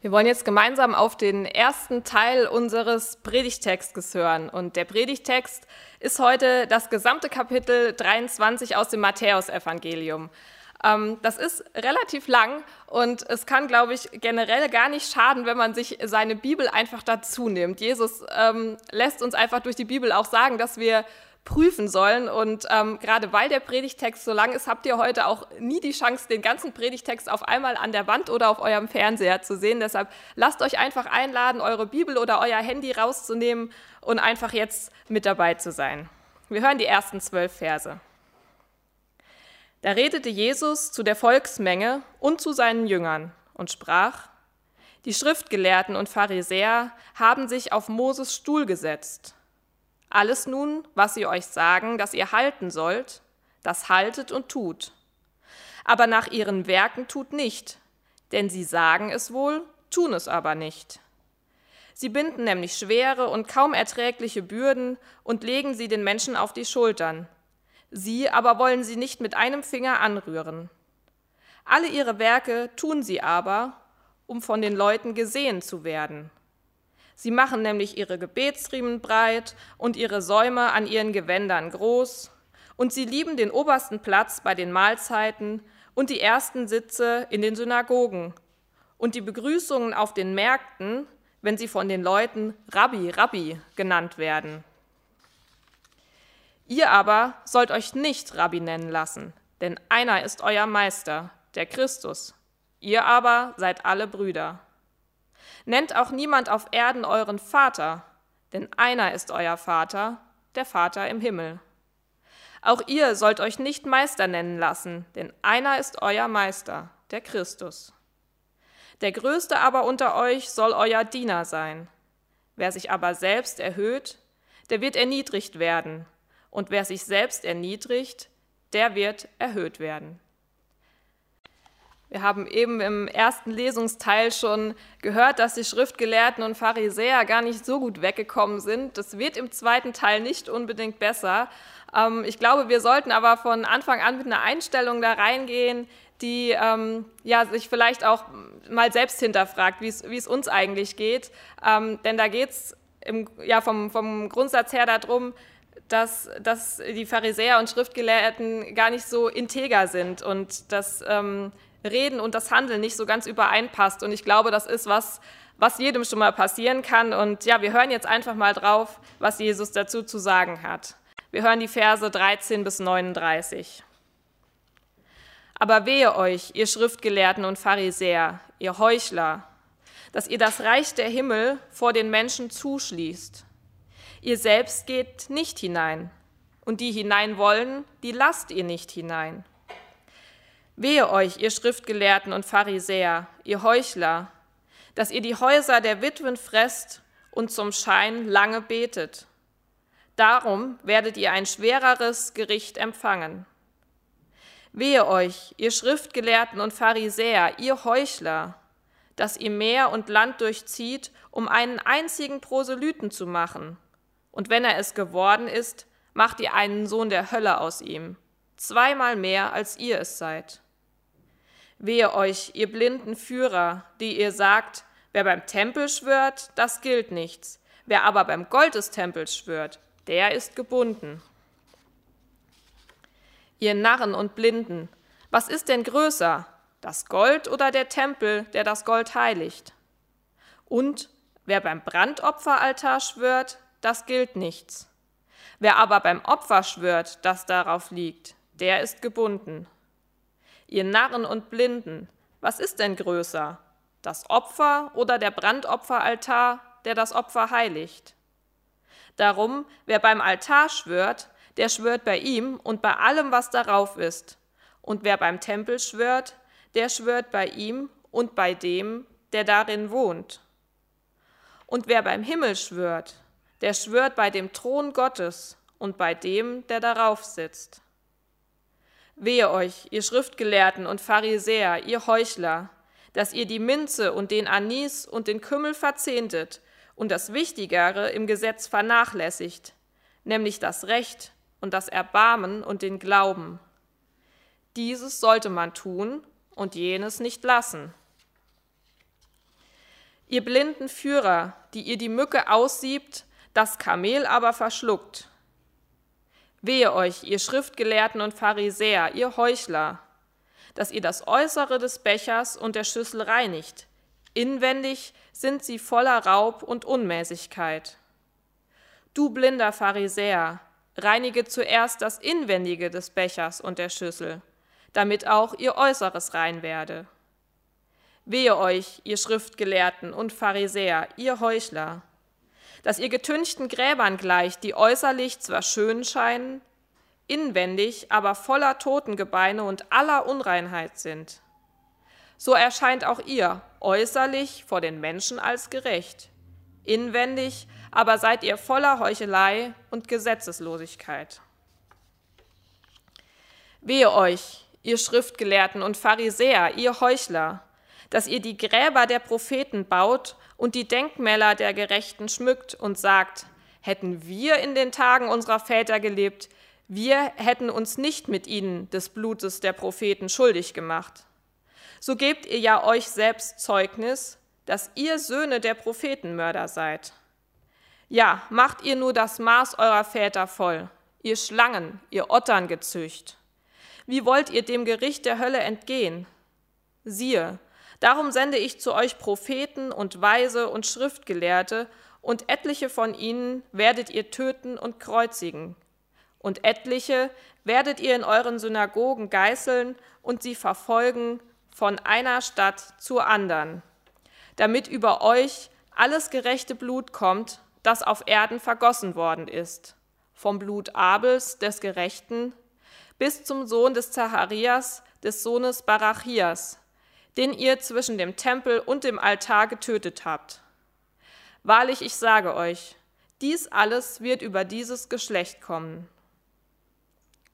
Wir wollen jetzt gemeinsam auf den ersten Teil unseres Predigtextes hören. Und der Predigtext ist heute das gesamte Kapitel 23 aus dem Matthäusevangelium. Ähm, das ist relativ lang und es kann, glaube ich, generell gar nicht schaden, wenn man sich seine Bibel einfach dazu nimmt. Jesus ähm, lässt uns einfach durch die Bibel auch sagen, dass wir prüfen sollen. Und ähm, gerade weil der Predigtext so lang ist, habt ihr heute auch nie die Chance, den ganzen Predigtext auf einmal an der Wand oder auf eurem Fernseher zu sehen. Deshalb lasst euch einfach einladen, eure Bibel oder euer Handy rauszunehmen und einfach jetzt mit dabei zu sein. Wir hören die ersten zwölf Verse. Da redete Jesus zu der Volksmenge und zu seinen Jüngern und sprach, die Schriftgelehrten und Pharisäer haben sich auf Moses Stuhl gesetzt. Alles nun, was sie euch sagen, dass ihr halten sollt, das haltet und tut. Aber nach ihren Werken tut nicht, denn sie sagen es wohl, tun es aber nicht. Sie binden nämlich schwere und kaum erträgliche Bürden und legen sie den Menschen auf die Schultern. Sie aber wollen sie nicht mit einem Finger anrühren. Alle ihre Werke tun sie aber, um von den Leuten gesehen zu werden. Sie machen nämlich ihre Gebetsriemen breit und ihre Säume an ihren Gewändern groß, und sie lieben den obersten Platz bei den Mahlzeiten und die ersten Sitze in den Synagogen und die Begrüßungen auf den Märkten, wenn sie von den Leuten Rabbi, Rabbi genannt werden. Ihr aber sollt euch nicht Rabbi nennen lassen, denn einer ist euer Meister, der Christus. Ihr aber seid alle Brüder. Nennt auch niemand auf Erden euren Vater, denn einer ist euer Vater, der Vater im Himmel. Auch ihr sollt euch nicht Meister nennen lassen, denn einer ist euer Meister, der Christus. Der Größte aber unter euch soll euer Diener sein. Wer sich aber selbst erhöht, der wird erniedrigt werden, und wer sich selbst erniedrigt, der wird erhöht werden. Wir haben eben im ersten Lesungsteil schon gehört, dass die Schriftgelehrten und Pharisäer gar nicht so gut weggekommen sind. Das wird im zweiten Teil nicht unbedingt besser. Ähm, ich glaube, wir sollten aber von Anfang an mit einer Einstellung da reingehen, die ähm, ja, sich vielleicht auch mal selbst hinterfragt, wie es uns eigentlich geht. Ähm, denn da geht es ja, vom, vom Grundsatz her darum, dass, dass die Pharisäer und Schriftgelehrten gar nicht so integer sind und dass ähm, Reden und das Handeln nicht so ganz übereinpasst. Und ich glaube, das ist was, was jedem schon mal passieren kann. Und ja, wir hören jetzt einfach mal drauf, was Jesus dazu zu sagen hat. Wir hören die Verse 13 bis 39. Aber wehe euch, ihr Schriftgelehrten und Pharisäer, ihr Heuchler, dass ihr das Reich der Himmel vor den Menschen zuschließt. Ihr selbst geht nicht hinein, und die hinein wollen, die lasst ihr nicht hinein. Wehe euch, ihr Schriftgelehrten und Pharisäer, ihr Heuchler, dass ihr die Häuser der Witwen fresst und zum Schein lange betet. Darum werdet ihr ein schwereres Gericht empfangen. Wehe euch, ihr Schriftgelehrten und Pharisäer, ihr Heuchler, dass ihr Meer und Land durchzieht, um einen einzigen Proselyten zu machen. Und wenn er es geworden ist, macht ihr einen Sohn der Hölle aus ihm, zweimal mehr als ihr es seid. Wehe euch, ihr blinden Führer, die ihr sagt, wer beim Tempel schwört, das gilt nichts. Wer aber beim Gold des Tempels schwört, der ist gebunden. Ihr Narren und Blinden, was ist denn größer, das Gold oder der Tempel, der das Gold heiligt? Und wer beim Brandopferaltar schwört, das gilt nichts. Wer aber beim Opfer schwört, das darauf liegt, der ist gebunden. Ihr Narren und Blinden, was ist denn größer, das Opfer oder der Brandopferaltar, der das Opfer heiligt? Darum, wer beim Altar schwört, der schwört bei ihm und bei allem, was darauf ist. Und wer beim Tempel schwört, der schwört bei ihm und bei dem, der darin wohnt. Und wer beim Himmel schwört, der schwört bei dem Thron Gottes und bei dem, der darauf sitzt. Wehe euch, ihr Schriftgelehrten und Pharisäer, ihr Heuchler, dass ihr die Minze und den Anis und den Kümmel verzehntet und das Wichtigere im Gesetz vernachlässigt, nämlich das Recht und das Erbarmen und den Glauben. Dieses sollte man tun und jenes nicht lassen. Ihr blinden Führer, die ihr die Mücke aussiebt, das Kamel aber verschluckt. Wehe euch, ihr Schriftgelehrten und Pharisäer, ihr Heuchler, dass ihr das Äußere des Bechers und der Schüssel reinigt. Inwendig sind sie voller Raub und Unmäßigkeit. Du blinder Pharisäer, reinige zuerst das Inwendige des Bechers und der Schüssel, damit auch ihr Äußeres rein werde. Wehe euch, ihr Schriftgelehrten und Pharisäer, ihr Heuchler, dass ihr getünchten Gräbern gleicht, die äußerlich zwar schön scheinen, inwendig aber voller Totengebeine und aller Unreinheit sind. So erscheint auch ihr äußerlich vor den Menschen als gerecht, inwendig aber seid ihr voller Heuchelei und Gesetzeslosigkeit. Wehe euch, ihr Schriftgelehrten und Pharisäer, ihr Heuchler, dass ihr die Gräber der Propheten baut und die Denkmäler der Gerechten schmückt und sagt, hätten wir in den Tagen unserer Väter gelebt, wir hätten uns nicht mit ihnen des Blutes der Propheten schuldig gemacht. So gebt ihr ja euch selbst Zeugnis, dass ihr Söhne der Prophetenmörder seid. Ja, macht ihr nur das Maß eurer Väter voll, ihr Schlangen, ihr Otterngezücht. Wie wollt ihr dem Gericht der Hölle entgehen? Siehe, Darum sende ich zu euch Propheten und Weise und Schriftgelehrte, und etliche von ihnen werdet ihr töten und kreuzigen. Und etliche werdet ihr in euren Synagogen geißeln und sie verfolgen von einer Stadt zur anderen, damit über euch alles gerechte Blut kommt, das auf Erden vergossen worden ist, vom Blut Abels, des Gerechten, bis zum Sohn des Zacharias, des Sohnes Barachias, den ihr zwischen dem Tempel und dem Altar getötet habt. Wahrlich, ich sage euch, dies alles wird über dieses Geschlecht kommen.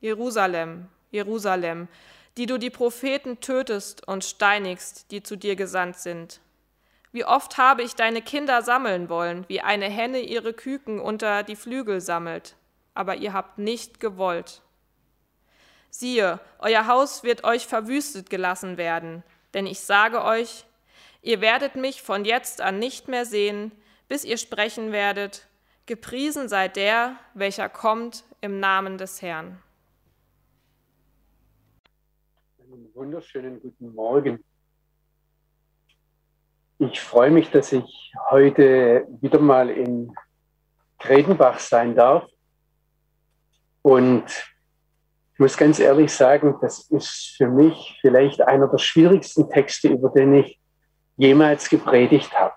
Jerusalem, Jerusalem, die du die Propheten tötest und steinigst, die zu dir gesandt sind. Wie oft habe ich deine Kinder sammeln wollen, wie eine Henne ihre Küken unter die Flügel sammelt, aber ihr habt nicht gewollt. Siehe, euer Haus wird euch verwüstet gelassen werden, denn ich sage euch, ihr werdet mich von jetzt an nicht mehr sehen, bis ihr sprechen werdet, gepriesen sei der, welcher kommt im Namen des Herrn. Einen wunderschönen guten Morgen. Ich freue mich, dass ich heute wieder mal in Gredenbach sein darf und ich muss ganz ehrlich sagen, das ist für mich vielleicht einer der schwierigsten Texte, über den ich jemals gepredigt habe.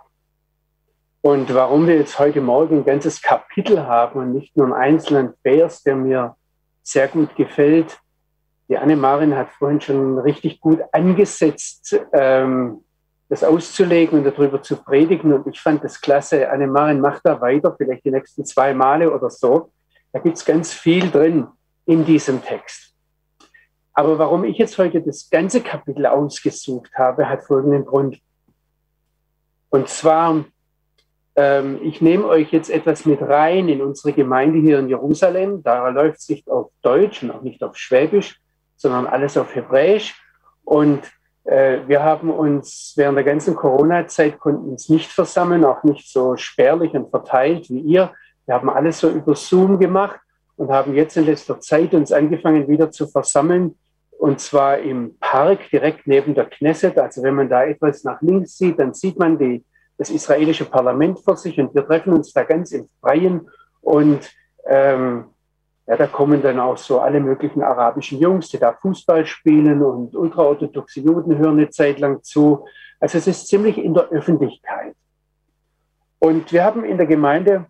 Und warum wir jetzt heute Morgen ein ganzes Kapitel haben und nicht nur einen einzelnen Vers, der mir sehr gut gefällt. Die Annemarin hat vorhin schon richtig gut angesetzt, ähm, das auszulegen und darüber zu predigen. Und ich fand das klasse. Annemarin macht da weiter, vielleicht die nächsten zwei Male oder so. Da gibt es ganz viel drin in diesem Text. Aber warum ich jetzt heute das ganze Kapitel ausgesucht habe, hat folgenden Grund. Und zwar, ähm, ich nehme euch jetzt etwas mit rein in unsere Gemeinde hier in Jerusalem. Da läuft es nicht auf Deutsch und auch nicht auf Schwäbisch, sondern alles auf Hebräisch. Und äh, wir haben uns während der ganzen Corona-Zeit konnten uns nicht versammeln, auch nicht so spärlich und verteilt wie ihr. Wir haben alles so über Zoom gemacht und haben jetzt in letzter Zeit uns angefangen wieder zu versammeln. Und zwar im Park direkt neben der Knesset. Also wenn man da etwas nach links sieht, dann sieht man die, das israelische Parlament vor sich und wir treffen uns da ganz im Freien. Und ähm, ja, da kommen dann auch so alle möglichen arabischen Jungs, die da Fußball spielen und ultraorthodoxe Juden hören eine Zeit lang zu. Also es ist ziemlich in der Öffentlichkeit. Und wir haben in der Gemeinde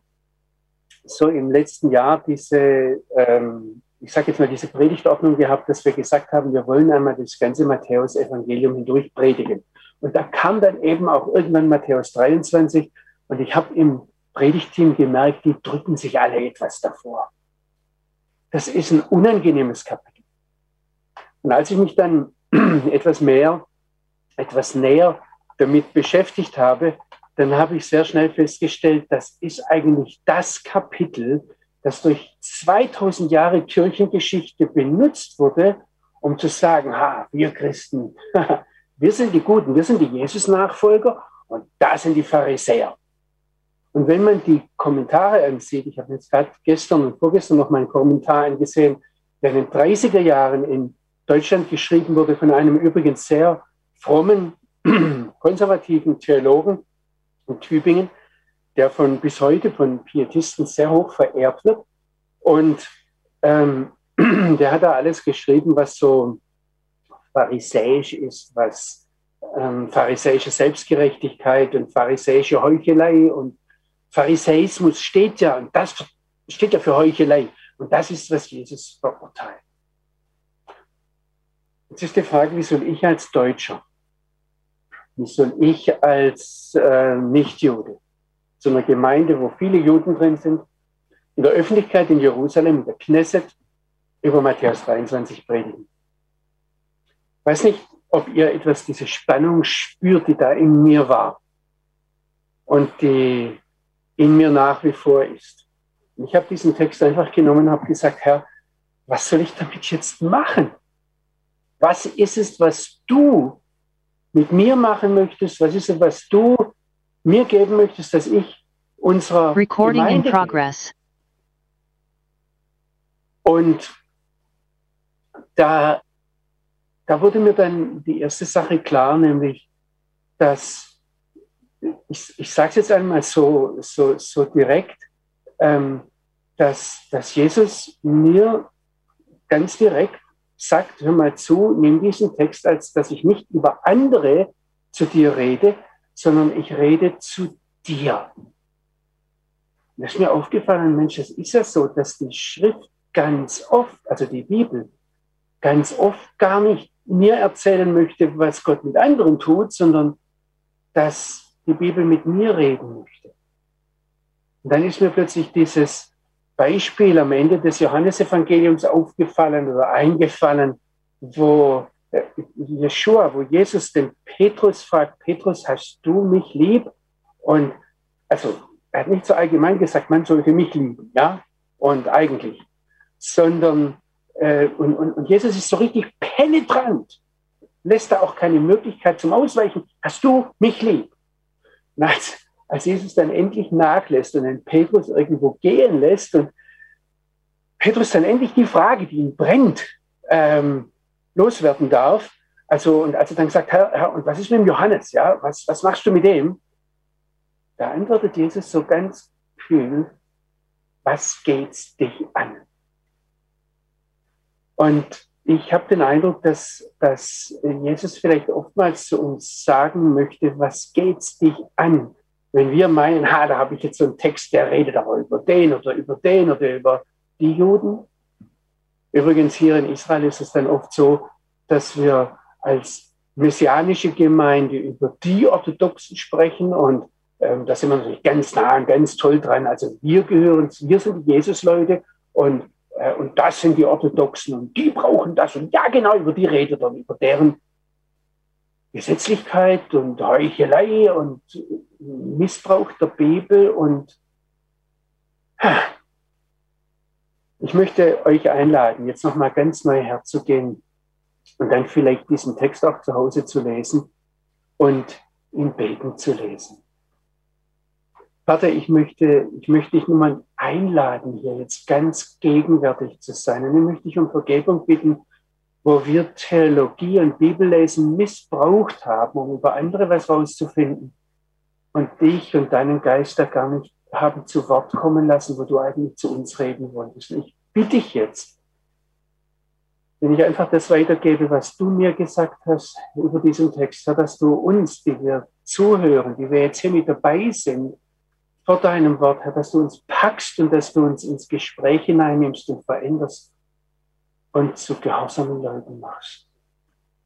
so im letzten Jahr diese, ähm, ich sage jetzt mal, diese Predigtordnung gehabt, dass wir gesagt haben, wir wollen einmal das ganze Matthäus-Evangelium hindurch predigen. Und da kam dann eben auch irgendwann Matthäus 23 und ich habe im Predigteam gemerkt, die drücken sich alle etwas davor. Das ist ein unangenehmes Kapitel. Und als ich mich dann etwas mehr, etwas näher damit beschäftigt habe, dann habe ich sehr schnell festgestellt, das ist eigentlich das Kapitel, das durch 2000 Jahre Kirchengeschichte benutzt wurde, um zu sagen, ha, wir Christen, wir sind die Guten, wir sind die Jesus-Nachfolger Und da sind die Pharisäer. Und wenn man die Kommentare ansieht, ich habe jetzt gerade gestern und vorgestern noch meinen Kommentar angesehen, der in den 30er Jahren in Deutschland geschrieben wurde von einem übrigens sehr frommen, konservativen Theologen in Tübingen, der von bis heute von Pietisten sehr hoch verehrt wird. Und ähm, der hat da alles geschrieben, was so pharisäisch ist, was ähm, pharisäische Selbstgerechtigkeit und pharisäische Heuchelei und Pharisäismus steht ja, und das steht ja für Heuchelei. Und das ist, was Jesus verurteilt. Jetzt ist die Frage, wie soll ich als Deutscher, soll ich als äh, Nichtjude zu einer Gemeinde, wo viele Juden drin sind, in der Öffentlichkeit in Jerusalem, in der Knesset, über Matthäus 23 predigen. Ich weiß nicht, ob ihr etwas diese Spannung spürt, die da in mir war und die in mir nach wie vor ist. Und ich habe diesen Text einfach genommen und habe gesagt, Herr, was soll ich damit jetzt machen? Was ist es, was du mit mir machen möchtest? Was ist es, was du mir geben möchtest, dass ich unserer Recording Gemeinde in progress. Und da, da wurde mir dann die erste Sache klar, nämlich, dass, ich, ich sage es jetzt einmal so, so, so direkt, ähm, dass, dass Jesus mir ganz direkt sagt, hör mal zu, nimm diesen Text, als dass ich nicht über andere zu dir rede, sondern ich rede zu dir. Und da ist mir aufgefallen, Mensch, es ist ja so, dass die Schrift ganz oft, also die Bibel, ganz oft gar nicht mir erzählen möchte, was Gott mit anderen tut, sondern dass die Bibel mit mir reden möchte. Und dann ist mir plötzlich dieses Beispiel am Ende des Johannesevangeliums aufgefallen oder eingefallen, wo äh, Jeshua, wo Jesus den Petrus fragt, Petrus, hast du mich lieb? Und also er hat nicht so allgemein gesagt, man sollte mich lieben, ja, und eigentlich sondern äh, und, und, und Jesus ist so richtig penetrant, lässt da auch keine Möglichkeit zum Ausweichen. Hast du mich lieb? Als, als Jesus dann endlich nachlässt und den Petrus irgendwo gehen lässt und Petrus dann endlich die Frage, die ihn brennt, ähm, loswerden darf. Also, und als er dann sagt, Herr, Herr, und was ist mit dem Johannes? Ja, was, was machst du mit dem? Da antwortet Jesus so ganz kühl, was geht's dich an? Und ich habe den Eindruck, dass, dass Jesus vielleicht oftmals zu uns sagen möchte, was geht's dich an? Wenn wir meinen, ha, da habe ich jetzt so einen Text, der redet aber über den oder über den oder über die Juden. Übrigens hier in Israel ist es dann oft so, dass wir als messianische Gemeinde über die Orthodoxen sprechen und ähm, da sind wir natürlich ganz nah und ganz toll dran. Also wir gehören, wir sind die Jesus-Leute und äh, und das sind die Orthodoxen und die brauchen das. Und ja, genau, über die redet er, über deren Gesetzlichkeit und Heuchelei und Missbrauch der Bibel. Und ich möchte euch einladen, jetzt nochmal ganz neu herzugehen und dann vielleicht diesen Text auch zu Hause zu lesen und ihn beten zu lesen. Vater, ich möchte, ich möchte dich nur mal einladen, hier jetzt ganz gegenwärtig zu sein. Und ich möchte dich um Vergebung bitten, wo wir Theologie und Bibellesen missbraucht haben, um über andere was rauszufinden und dich und deinen Geist da gar nicht haben zu Wort kommen lassen, wo du eigentlich zu uns reden wolltest. Ich bitte dich jetzt, wenn ich einfach das weitergebe, was du mir gesagt hast über diesen Text, dass du uns, die wir zuhören, die wir jetzt hier mit dabei sind, vor deinem Wort, Herr, dass du uns packst und dass du uns ins Gespräch hineinnimmst und veränderst und zu gehorsamen Leuten machst.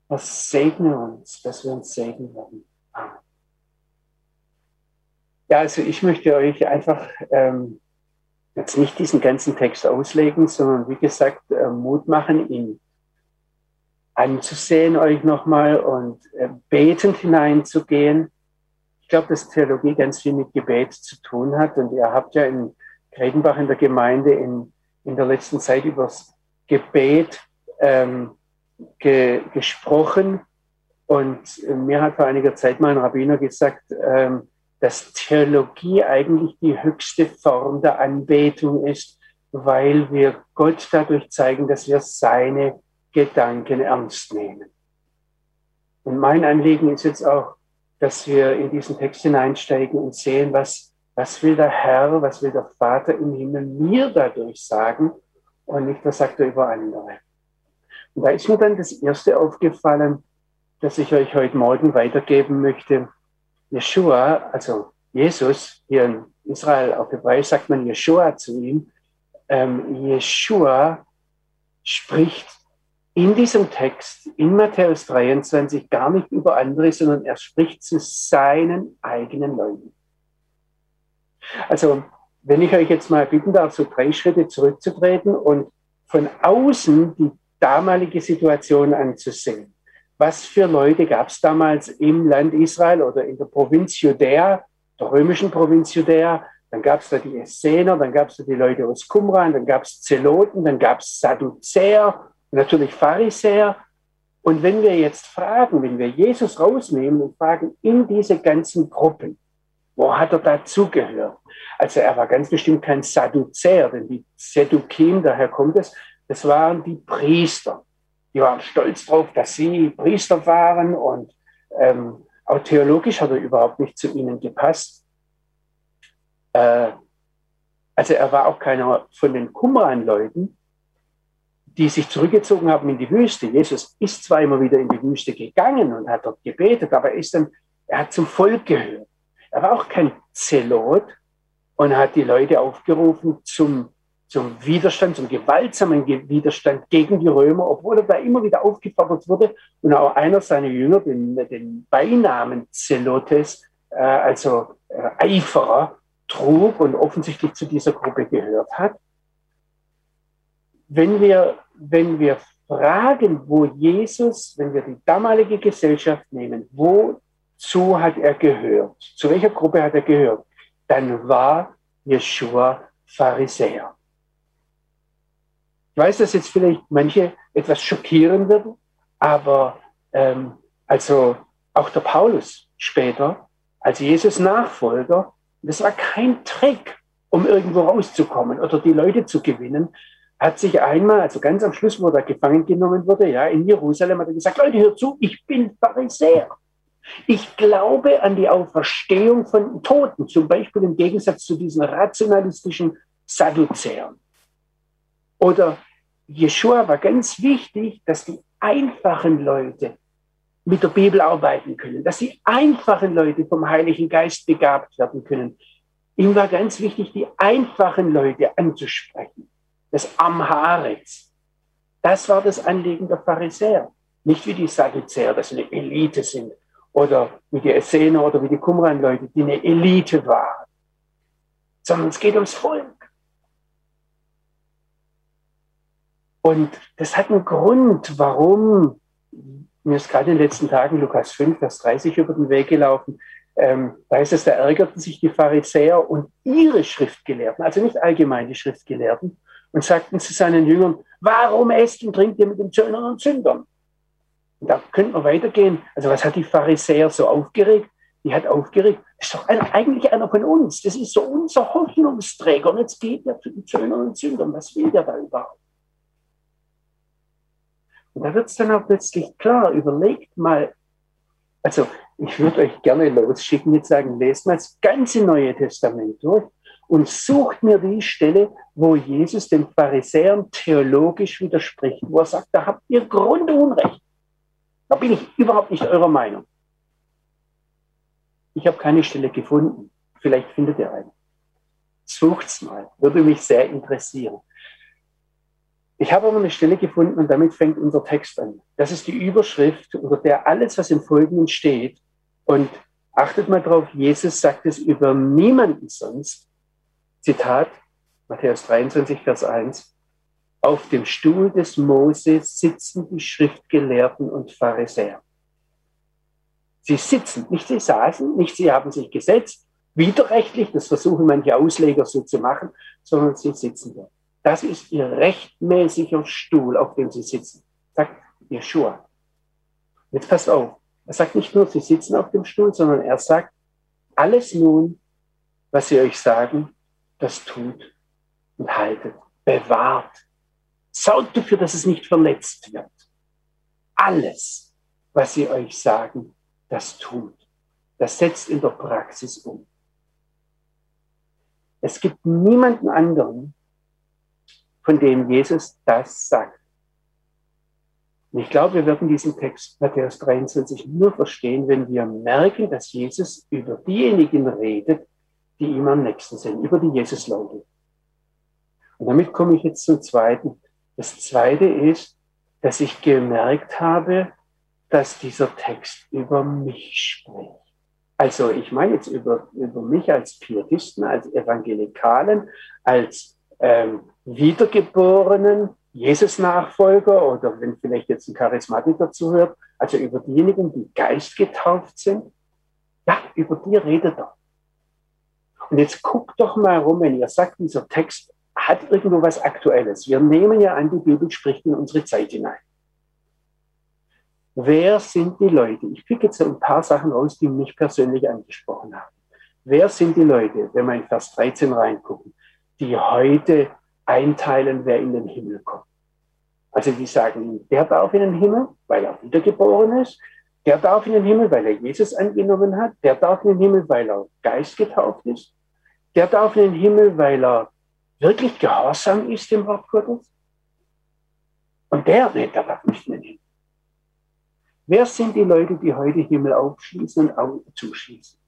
Was segne uns, dass wir uns segnen werden. Amen. Ja, also ich möchte euch einfach ähm, jetzt nicht diesen ganzen Text auslegen, sondern wie gesagt, äh, Mut machen, ihn anzusehen euch nochmal und äh, betend hineinzugehen glaube, dass Theologie ganz viel mit Gebet zu tun hat. Und ihr habt ja in Gredenbach in der Gemeinde in, in der letzten Zeit über Gebet ähm, ge, gesprochen. Und mir hat vor einiger Zeit mal ein Rabbiner gesagt, ähm, dass Theologie eigentlich die höchste Form der Anbetung ist, weil wir Gott dadurch zeigen, dass wir seine Gedanken ernst nehmen. Und mein Anliegen ist jetzt auch, dass wir in diesen Text hineinsteigen und sehen, was, was will der Herr, was will der Vater im Himmel mir dadurch sagen und nicht, was sagt er über andere. Und da ist mir dann das Erste aufgefallen, das ich euch heute Morgen weitergeben möchte. Jeshua, also Jesus, hier in Israel auf Hebräisch sagt man Jeshua zu ihm. Ähm, Jeshua spricht in diesem Text, in Matthäus 23, gar nicht über andere, sondern er spricht zu seinen eigenen Leuten. Also, wenn ich euch jetzt mal bitten darf, so drei Schritte zurückzutreten und von außen die damalige Situation anzusehen. Was für Leute gab es damals im Land Israel oder in der Provinz Judäa, der römischen Provinz Judäa? Dann gab es da die Essener, dann gab es da die Leute aus Qumran, dann gab es Zeloten, dann gab es Sadduzäer natürlich Pharisäer. Und wenn wir jetzt fragen, wenn wir Jesus rausnehmen und fragen in diese ganzen Gruppen, wo hat er dazugehört? Also er war ganz bestimmt kein Sadduzäer, denn die Seddukim, daher kommt es, das waren die Priester. Die waren stolz darauf, dass sie Priester waren und ähm, auch theologisch hat er überhaupt nicht zu ihnen gepasst. Äh, also er war auch keiner von den Qumran-Leuten, die sich zurückgezogen haben in die Wüste. Jesus ist zwar immer wieder in die Wüste gegangen und hat dort gebetet, aber er, ist dann, er hat zum Volk gehört. Er war auch kein Zelot und hat die Leute aufgerufen zum, zum Widerstand, zum gewaltsamen Widerstand gegen die Römer, obwohl er da immer wieder aufgefordert wurde und auch einer seiner Jünger den, den Beinamen Zelotes, äh, also äh, Eiferer, trug und offensichtlich zu dieser Gruppe gehört hat. Wenn wir, wenn wir fragen, wo Jesus, wenn wir die damalige Gesellschaft nehmen, wozu hat er gehört? Zu welcher Gruppe hat er gehört? Dann war Jeshua Pharisäer. Ich weiß, dass jetzt vielleicht manche etwas schockieren würden, aber ähm, also auch der Paulus später als Jesus Nachfolger, das war kein Trick, um irgendwo rauszukommen oder die Leute zu gewinnen, hat sich einmal, also ganz am Schluss, wo er gefangen genommen wurde, ja, in Jerusalem, hat er gesagt, Leute, hört zu, ich bin Pharisäer. Ich glaube an die Auferstehung von Toten, zum Beispiel im Gegensatz zu diesen rationalistischen Sadduzäern. Oder Jeshua war ganz wichtig, dass die einfachen Leute mit der Bibel arbeiten können, dass die einfachen Leute vom Heiligen Geist begabt werden können. Ihm war ganz wichtig, die einfachen Leute anzusprechen des Amharets. Das war das Anliegen der Pharisäer. Nicht wie die Sadduzäer, dass sie eine Elite sind. Oder wie die Essener oder wie die Qumran-Leute, die eine Elite waren. Sondern es geht ums Volk. Und das hat einen Grund, warum, mir ist gerade in den letzten Tagen Lukas 5, Vers 30 über den Weg gelaufen, ähm, da heißt es, da ärgerten sich die Pharisäer und ihre Schriftgelehrten, also nicht allgemein die Schriftgelehrten, und sagten zu seinen Jüngern, warum esst und trinkt ihr mit den Zöllnern und Sündern? Und da könnte man weitergehen. Also was hat die Pharisäer so aufgeregt? Die hat aufgeregt, das ist doch einer, eigentlich einer von uns. Das ist so unser Hoffnungsträger. Und jetzt geht er zu den Zöllnern und Sündern. Was will der da überhaupt? Und da wird es dann auch plötzlich klar, überlegt mal, also ich würde euch gerne losschicken, jetzt sagen, lest mal das ganze Neue Testament durch und sucht mir die Stelle, wo Jesus den Pharisäern theologisch widerspricht, wo er sagt, da habt ihr Grundunrecht. Da bin ich überhaupt nicht eurer Meinung. Ich habe keine Stelle gefunden. Vielleicht findet ihr eine. Sucht's mal. Würde mich sehr interessieren. Ich habe aber eine Stelle gefunden und damit fängt unser Text an. Das ist die Überschrift, unter der alles, was im Folgenden steht. Und achtet mal drauf, Jesus sagt es über niemanden sonst, Zitat, Matthäus 23, Vers 1. Auf dem Stuhl des Moses sitzen die Schriftgelehrten und Pharisäer. Sie sitzen, nicht sie saßen, nicht sie haben sich gesetzt, widerrechtlich, das versuchen manche Ausleger so zu machen, sondern sie sitzen dort. Das ist ihr rechtmäßiger Stuhl, auf dem sie sitzen, sagt Jeshua. Jetzt passt auf, Er sagt nicht nur, sie sitzen auf dem Stuhl, sondern er sagt, alles nun, was sie euch sagen, das tut und haltet, bewahrt. Sorgt dafür, dass es nicht verletzt wird. Alles, was sie euch sagen, das tut. Das setzt in der Praxis um. Es gibt niemanden anderen, von dem Jesus das sagt. Und ich glaube, wir werden diesen Text Matthäus 23 nur verstehen, wenn wir merken, dass Jesus über diejenigen redet, die ihm am nächsten sind, über die Jesus-Leute. Und damit komme ich jetzt zum zweiten. Das zweite ist, dass ich gemerkt habe, dass dieser Text über mich spricht. Also ich meine jetzt über, über mich als Pietisten, als Evangelikalen, als ähm, Wiedergeborenen, Jesus-Nachfolger oder wenn vielleicht jetzt ein Charismatiker zuhört, also über diejenigen, die geistgetauft sind. Ja, über die redet er. Und jetzt guckt doch mal rum, wenn ihr sagt, dieser Text hat irgendwo was Aktuelles. Wir nehmen ja an, die Bibel spricht in unsere Zeit hinein. Wer sind die Leute? Ich pick jetzt ein paar Sachen raus, die mich persönlich angesprochen haben. Wer sind die Leute, wenn wir in Vers 13 reingucken, die heute einteilen, wer in den Himmel kommt? Also die sagen, der darf in den Himmel, weil er wiedergeboren ist. Der darf in den Himmel, weil er Jesus angenommen hat. Der darf in den Himmel, weil er Geist getauft ist. Der darf in den Himmel, weil er wirklich gehorsam ist dem Wort Gottes. Und der, der darf nicht in den Himmel. Wer sind die Leute, die heute Himmel aufschließen und zuschließen?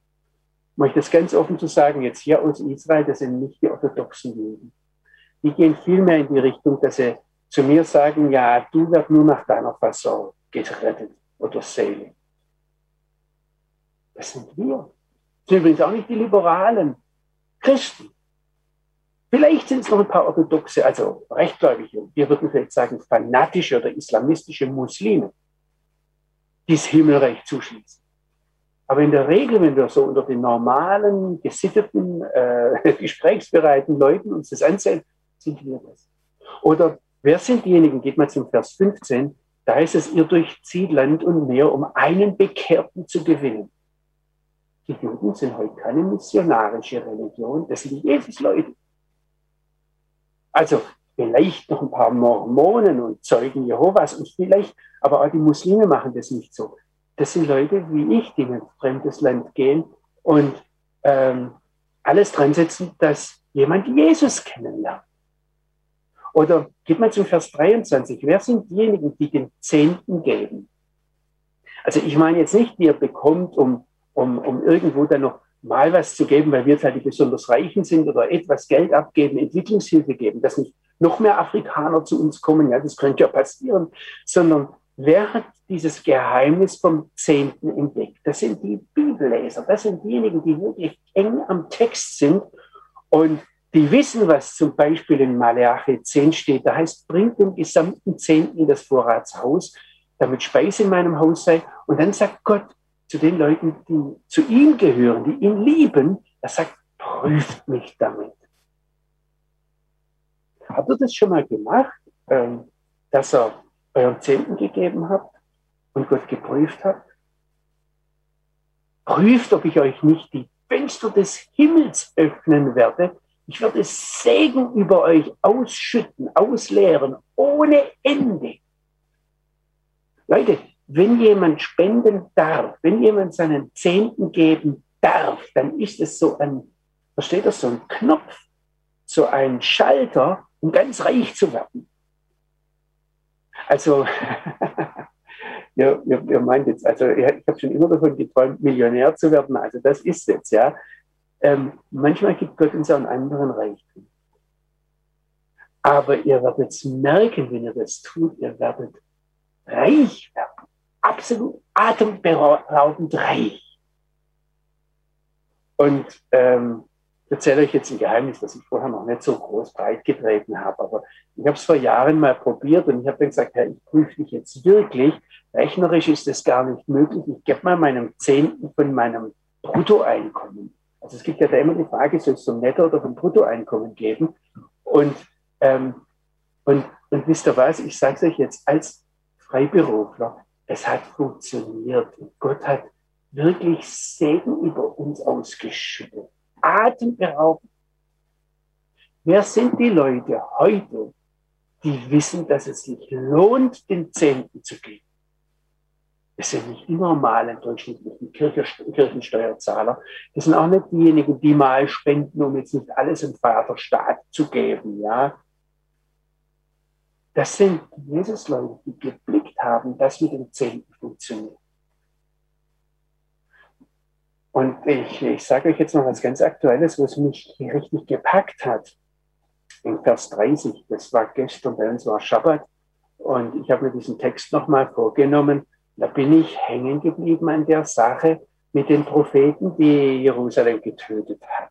Ich möchte das ganz offen zu sagen, jetzt hier aus Israel, das sind nicht die orthodoxen Juden. Die gehen vielmehr in die Richtung, dass sie zu mir sagen, ja, du wirst nur nach deiner Fasson gerettet oder selig. Das sind wir. Das sind übrigens auch nicht die liberalen Christen. Vielleicht sind es noch ein paar orthodoxe, also rechtgläubige, wir würden vielleicht sagen fanatische oder islamistische Muslime dieses Himmelreich zuschließen. Aber in der Regel, wenn wir so unter den normalen, gesitteten, äh, gesprächsbereiten Leuten uns das ansehen, sind wir das. Oder wer sind diejenigen, geht mal zum Vers 15, da heißt es, ihr durchzieht Land und Meer, um einen Bekehrten zu gewinnen. Die Juden sind heute keine missionarische Religion, das sind Jesus-Leute. Also vielleicht noch ein paar Mormonen und Zeugen Jehovas und vielleicht, aber auch die Muslime machen das nicht so. Das sind Leute wie ich, die in ein fremdes Land gehen und ähm, alles dran setzen, dass jemand Jesus kennenlernt. Oder geht mal zum Vers 23. Wer sind diejenigen, die den Zehnten geben? Also ich meine jetzt nicht, die ihr bekommt, um, um, um irgendwo dann noch mal was zu geben, weil wir jetzt halt die besonders Reichen sind oder etwas Geld abgeben, Entwicklungshilfe geben, dass nicht noch mehr Afrikaner zu uns kommen, ja, das könnte ja passieren, sondern wer hat dieses Geheimnis vom Zehnten entdeckt? Das sind die Bibelleser, das sind diejenigen, die wirklich eng am Text sind und die wissen, was zum Beispiel in Maleachi 10 steht. Da heißt, bringt den gesamten Zehnten in das Vorratshaus, damit Speise in meinem Haus sei. Und dann sagt Gott zu den Leuten, die zu ihm gehören, die ihn lieben, er sagt, prüft mich damit. Habt ihr das schon mal gemacht, ähm, dass er euren Zehnten gegeben habt und Gott geprüft hat? Prüft, ob ich euch nicht die Fenster des Himmels öffnen werde. Ich werde Segen über euch ausschütten, ausleeren, ohne Ende. Leute, wenn jemand spenden darf, wenn jemand seinen Zehnten geben darf, dann ist es so ein, versteht das, so ein Knopf, so ein Schalter, um ganz reich zu werden. Also, ihr, ihr, ihr meint jetzt, also ich, habe schon immer davon geträumt, Millionär zu werden. Also das ist jetzt, ja. Ähm, manchmal gibt Gott uns auch einen anderen Reichtum. Aber ihr werdet es merken, wenn ihr das tut, ihr werdet reich werden. Absolut atemberaubend reich. Und ähm, erzähle euch jetzt ein Geheimnis, das ich vorher noch nicht so groß breit getreten habe. Aber ich habe es vor Jahren mal probiert und ich habe dann gesagt, Herr, ich prüfe dich jetzt wirklich. Rechnerisch ist das gar nicht möglich. Ich gebe mal meinem Zehnten von meinem Bruttoeinkommen. Also es gibt ja da immer die Frage, soll es vom Netto- oder vom Bruttoeinkommen geben? Und, ähm, und, und wisst ihr was, ich sage es euch jetzt als Freiberufler, Es hat funktioniert. Gott hat wirklich Segen über uns ausgeschüttet. Atemberaubend. Wer sind die Leute heute, die wissen, dass es sich lohnt, den Zehnten zu geben? Das sind nicht die normalen durchschnittlichen Kirchensteuerzahler. Das sind auch nicht diejenigen, die mal spenden, um jetzt nicht alles im Vaterstaat zu geben, ja. Das sind Jesus-Leute, die geblickt haben, dass mit dem Zehnten funktioniert. Und ich, ich sage euch jetzt noch was ganz Aktuelles, was mich richtig gepackt hat. In Vers 30, das war gestern bei uns war Schabbat. Und ich habe mir diesen Text nochmal vorgenommen. Da bin ich hängen geblieben an der Sache mit den Propheten, die Jerusalem getötet hat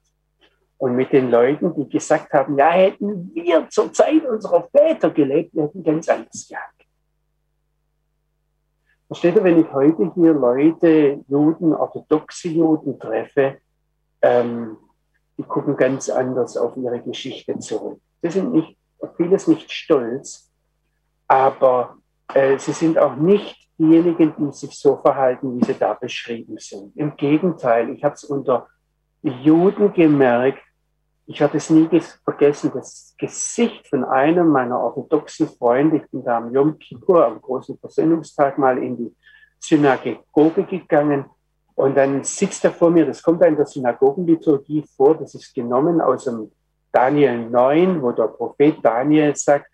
und mit den Leuten, die gesagt haben, ja, hätten wir zur Zeit unserer Väter gelebt, wir hätten ganz anders gehabt. Versteht ihr, wenn ich heute hier Leute, Juden, orthodoxe Juden treffe, ähm, die gucken ganz anders auf ihre Geschichte zurück. Sie sind nicht, vieles nicht stolz, aber äh, sie sind auch nicht diejenigen, die sich so verhalten, wie sie da beschrieben sind. Im Gegenteil, ich habe es unter Juden gemerkt, ich werde es nie vergessen, das Gesicht von einem meiner orthodoxen Freunde, ich bin da am Yom Kippur, am großen Versöhnungstag, mal in die Synagoge gegangen. Und dann sitzt er vor mir, das kommt in der Synagogenliturgie vor, das ist genommen aus dem Daniel 9, wo der Prophet Daniel sagt,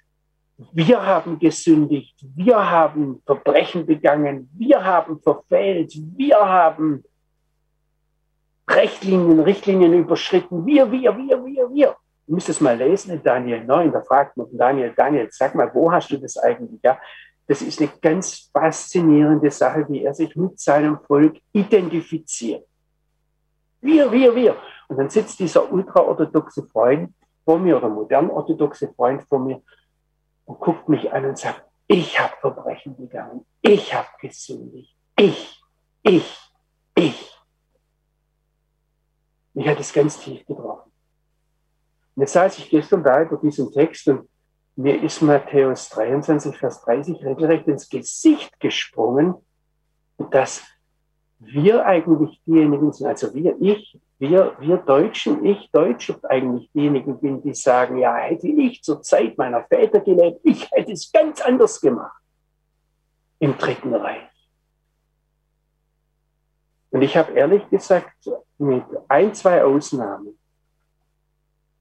wir haben gesündigt, wir haben Verbrechen begangen, wir haben verfehlt, wir haben Rechtlinien, Richtlinien überschritten. Wir, wir, wir, wir, wir. Du müsst es mal lesen in Daniel 9. Da fragt man Daniel, Daniel, sag mal, wo hast du das eigentlich? Ja, das ist eine ganz faszinierende Sache, wie er sich mit seinem Volk identifiziert. Wir, wir, wir. Und dann sitzt dieser ultraorthodoxe Freund vor mir oder modern orthodoxe Freund vor mir und guckt mich an und sagt, ich habe Verbrechen begangen, ich habe gesündigt, ich, ich, ich. Mich hat es ganz tief getroffen. Und jetzt saß ich gestern da über diesen Text und mir ist Matthäus 23, Vers 30 regelrecht ins Gesicht gesprungen, dass wir eigentlich diejenigen sind, also wir, ich, wir, wir Deutschen, ich Deutsche eigentlich diejenigen bin, die sagen, ja, hätte ich zur Zeit meiner Väter gelebt, ich hätte es ganz anders gemacht im Dritten Reich. Und ich habe ehrlich gesagt mit ein, zwei Ausnahmen,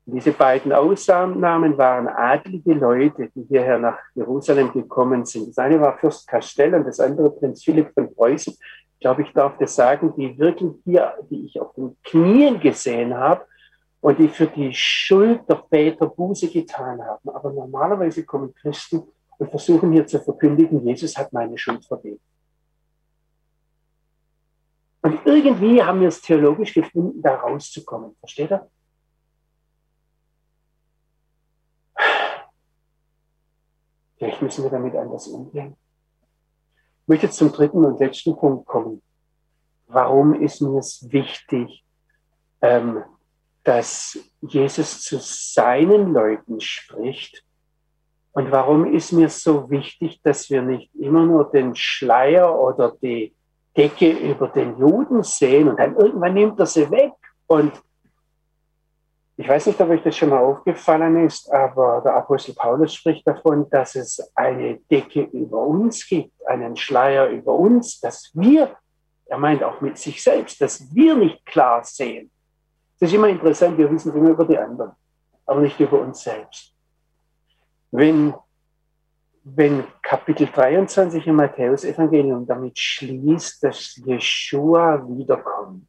diese beiden Ausnahmen waren adlige Leute, die hierher nach Jerusalem gekommen sind. Das eine war Fürst Castell und das andere Prinz Philipp von Preußen. Ich glaube, ich darf das sagen, die wirklich hier, die ich auf den Knien gesehen habe und die für die Schuld der Väter Buße getan haben. Aber normalerweise kommen Christen und versuchen hier zu verkündigen, Jesus hat meine Schuld vergeben. Und irgendwie haben wir es theologisch gefunden, da rauszukommen. Versteht ihr? Vielleicht müssen wir damit anders umgehen. Ich möchte zum dritten und letzten Punkt kommen. Warum ist mir es wichtig, ähm, dass Jesus zu seinen Leuten spricht? Und warum ist mir so wichtig, dass wir nicht immer nur den Schleier oder die Decke über den Juden sehen und dann irgendwann nimmt er sie weg. Und ich weiß nicht, ob euch das schon mal aufgefallen ist, aber der Apostel Paulus spricht davon, dass es eine Decke über uns gibt, einen Schleier über uns, dass wir, er meint auch mit sich selbst, dass wir nicht klar sehen. Das ist immer interessant, wir wissen immer über die anderen, aber nicht über uns selbst. Wenn wenn Kapitel 23 im Matthäus-Evangelium damit schließt, dass Jeshua wiederkommt,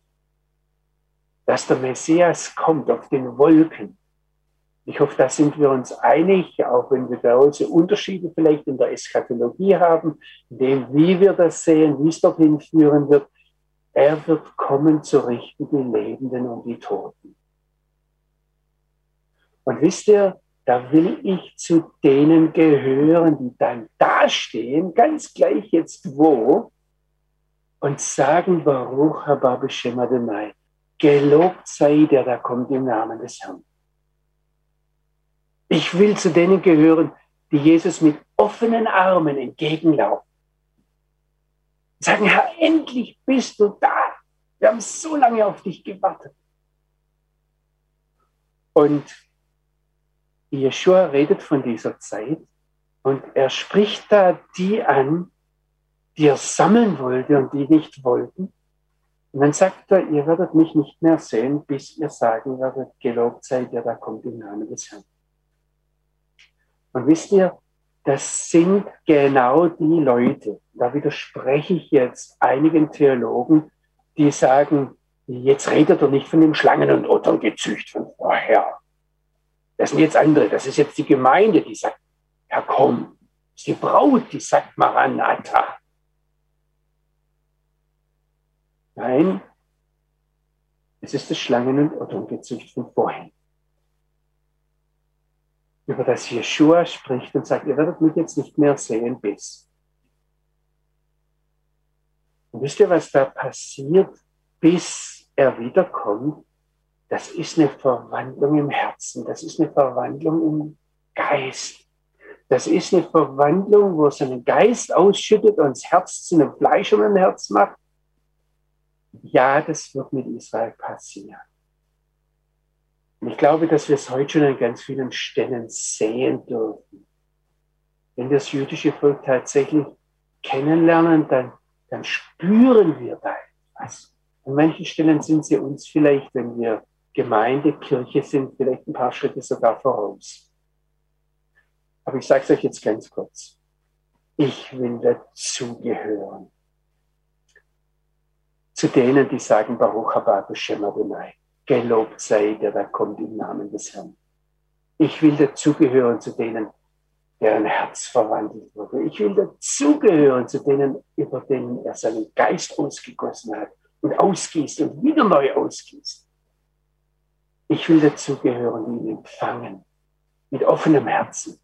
dass der Messias kommt auf den Wolken. Ich hoffe, da sind wir uns einig, auch wenn wir große Unterschiede vielleicht in der Eschatologie haben, in dem, wie wir das sehen, wie es dorthin führen wird. Er wird kommen zu richten die Lebenden und die Toten. Und wisst ihr, da will ich zu denen gehören, die dann dastehen, ganz gleich jetzt wo, und sagen, Baruch haba b'shem Adonai, gelobt sei der, da kommt im Namen des Herrn. Ich will zu denen gehören, die Jesus mit offenen Armen entgegenlaufen. Sagen, Herr, endlich bist du da. Wir haben so lange auf dich gewartet. Und Jeshua redet von dieser Zeit und er spricht da die an, die er sammeln wollte und die nicht wollten. Und dann sagt er, ihr werdet mich nicht mehr sehen, bis ihr sagen werdet, gelobt sei der, da kommt im Namen des Herrn. Und wisst ihr, das sind genau die Leute, da widerspreche ich jetzt einigen Theologen, die sagen, jetzt redet er nicht von dem Schlangen- und Otterngezücht von vorher. Das sind jetzt andere, das ist jetzt die Gemeinde, die sagt, Herr, komm, das ist die Braut, die sagt Maranatha. Nein, es ist das Schlangen- und Otterngezücht von vorhin. Über das Jeshua spricht und sagt, ihr werdet mich jetzt nicht mehr sehen bis. Und wisst ihr, was da passiert, bis er wiederkommt? Das ist eine Verwandlung im Herzen, das ist eine Verwandlung im Geist. Das ist eine Verwandlung, wo er seinen Geist ausschüttet und das Herz zu einem fleischernen Herz macht ja, das wird mit Israel passieren. Und ich glaube, dass wir es heute schon an ganz vielen Stellen sehen dürfen. Wenn wir das jüdische Volk tatsächlich kennenlernen, dann, dann spüren wir da etwas. An manchen Stellen sind sie uns vielleicht, wenn wir Gemeinde, Kirche sind, vielleicht ein paar Schritte sogar voraus. Aber ich sage es euch jetzt ganz kurz. Ich will dazugehören zu denen, die sagen, Baruch haba Hashem Adonai. Gelobt sei der, der kommt im Namen des Herrn. Ich will dazugehören zu denen, deren Herz verwandelt wurde. Ich will dazugehören zu denen, über denen er seinen Geist ausgegossen hat und ausgießt und wieder neu ausgießt. Ich will dazugehören, die ihn empfangen, mit offenem Herzen,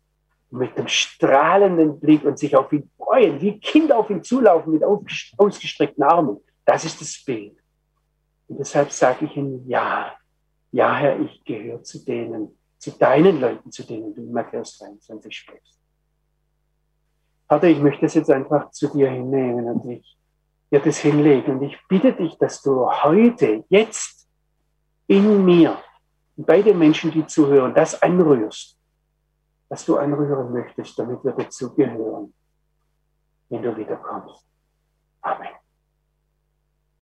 mit dem strahlenden Blick und sich auf ihn freuen, wie Kinder auf ihn zulaufen mit ausgestreckten Armen das ist das Bild. Und deshalb sage ich Ihnen ja. Ja, Herr, ich gehöre zu denen, zu deinen Leuten, zu denen du in Matthäus 23 sprichst. Vater, ich möchte das jetzt einfach zu dir hinnehmen und ich dir das hinlegen. Und ich bitte dich, dass du heute, jetzt in mir und bei den Menschen, die zuhören, das anrührst, was du anrühren möchtest, damit wir dazugehören, wenn du wiederkommst. Amen.